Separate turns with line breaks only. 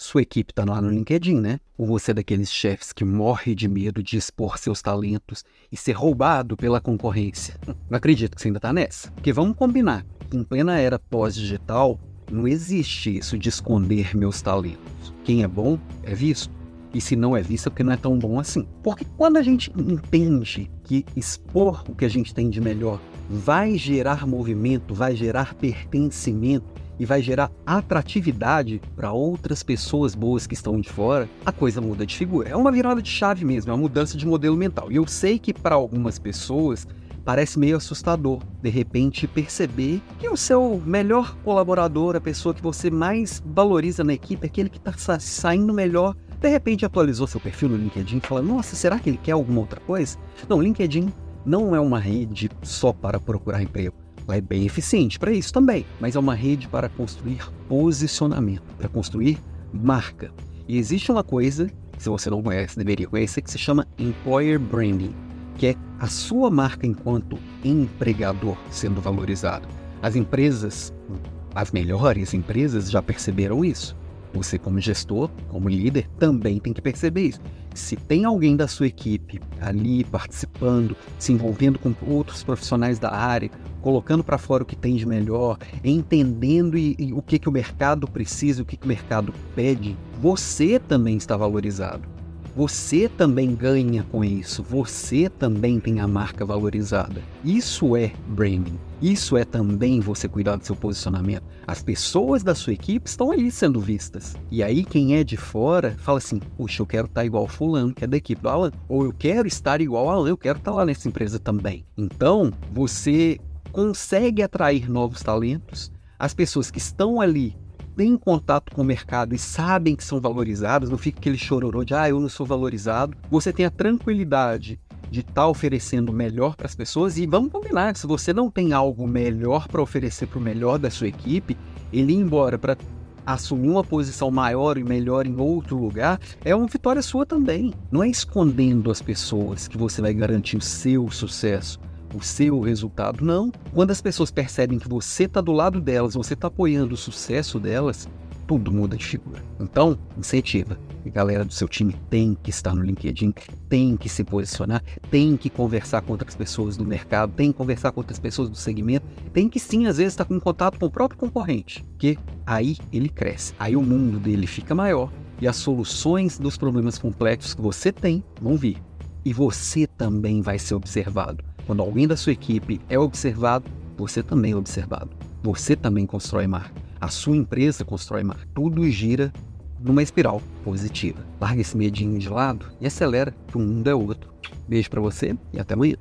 sua equipe está lá no LinkedIn, né? Ou você é daqueles chefes que morre de medo de expor seus talentos e ser roubado pela concorrência? Não acredito que você ainda está nessa. Porque vamos combinar, em plena era pós-digital, não existe isso de esconder meus talentos. Quem é bom é visto. E se não é visto, é porque não é tão bom assim. Porque quando a gente entende que expor o que a gente tem de melhor vai gerar movimento, vai gerar pertencimento, e vai gerar atratividade para outras pessoas boas que estão de fora, a coisa muda de figura. É uma virada de chave mesmo, é uma mudança de modelo mental. E eu sei que para algumas pessoas parece meio assustador, de repente, perceber que o seu melhor colaborador, a pessoa que você mais valoriza na equipe, aquele que está saindo melhor, de repente atualizou seu perfil no LinkedIn e fala: Nossa, será que ele quer alguma outra coisa? Não, LinkedIn não é uma rede só para procurar emprego. Ela é bem eficiente para isso também, mas é uma rede para construir posicionamento, para construir marca. E existe uma coisa, que se você não conhece, deveria conhecer, que se chama Employer Branding, que é a sua marca enquanto empregador sendo valorizado. As empresas, as melhores empresas já perceberam isso. Você, como gestor, como líder, também tem que perceber isso. Se tem alguém da sua equipe ali participando, se envolvendo com outros profissionais da área, colocando para fora o que tem de melhor, entendendo e, e o que, que o mercado precisa, o que, que o mercado pede, você também está valorizado. Você também ganha com isso, você também tem a marca valorizada. Isso é branding. Isso é também você cuidar do seu posicionamento. As pessoas da sua equipe estão ali sendo vistas. E aí quem é de fora fala assim: "Puxa, eu quero estar igual fulano, que é da equipe do Alan, ou eu quero estar igual Alan, eu quero estar lá nessa empresa também". Então, você consegue atrair novos talentos. As pessoas que estão ali têm contato com o mercado e sabem que são valorizados, não fica aquele chororô de ah, eu não sou valorizado. Você tem a tranquilidade de estar tá oferecendo melhor para as pessoas e vamos combinar, se você não tem algo melhor para oferecer para o melhor da sua equipe, ele ir embora para assumir uma posição maior e melhor em outro lugar, é uma vitória sua também. Não é escondendo as pessoas que você vai garantir o seu sucesso o seu resultado. Não. Quando as pessoas percebem que você está do lado delas, você está apoiando o sucesso delas, tudo muda de figura. Então, incentiva. A galera do seu time tem que estar no LinkedIn, tem que se posicionar, tem que conversar com outras pessoas do mercado, tem que conversar com outras pessoas do segmento, tem que sim, às vezes, estar com contato com o próprio concorrente, porque aí ele cresce, aí o mundo dele fica maior e as soluções dos problemas complexos que você tem vão vir. E você também vai ser observado. Quando alguém da sua equipe é observado, você também é observado. Você também constrói marca. A sua empresa constrói marca. Tudo gira numa espiral positiva. Larga esse medinho de lado e acelera que o mundo é outro. Beijo para você e até amanhã.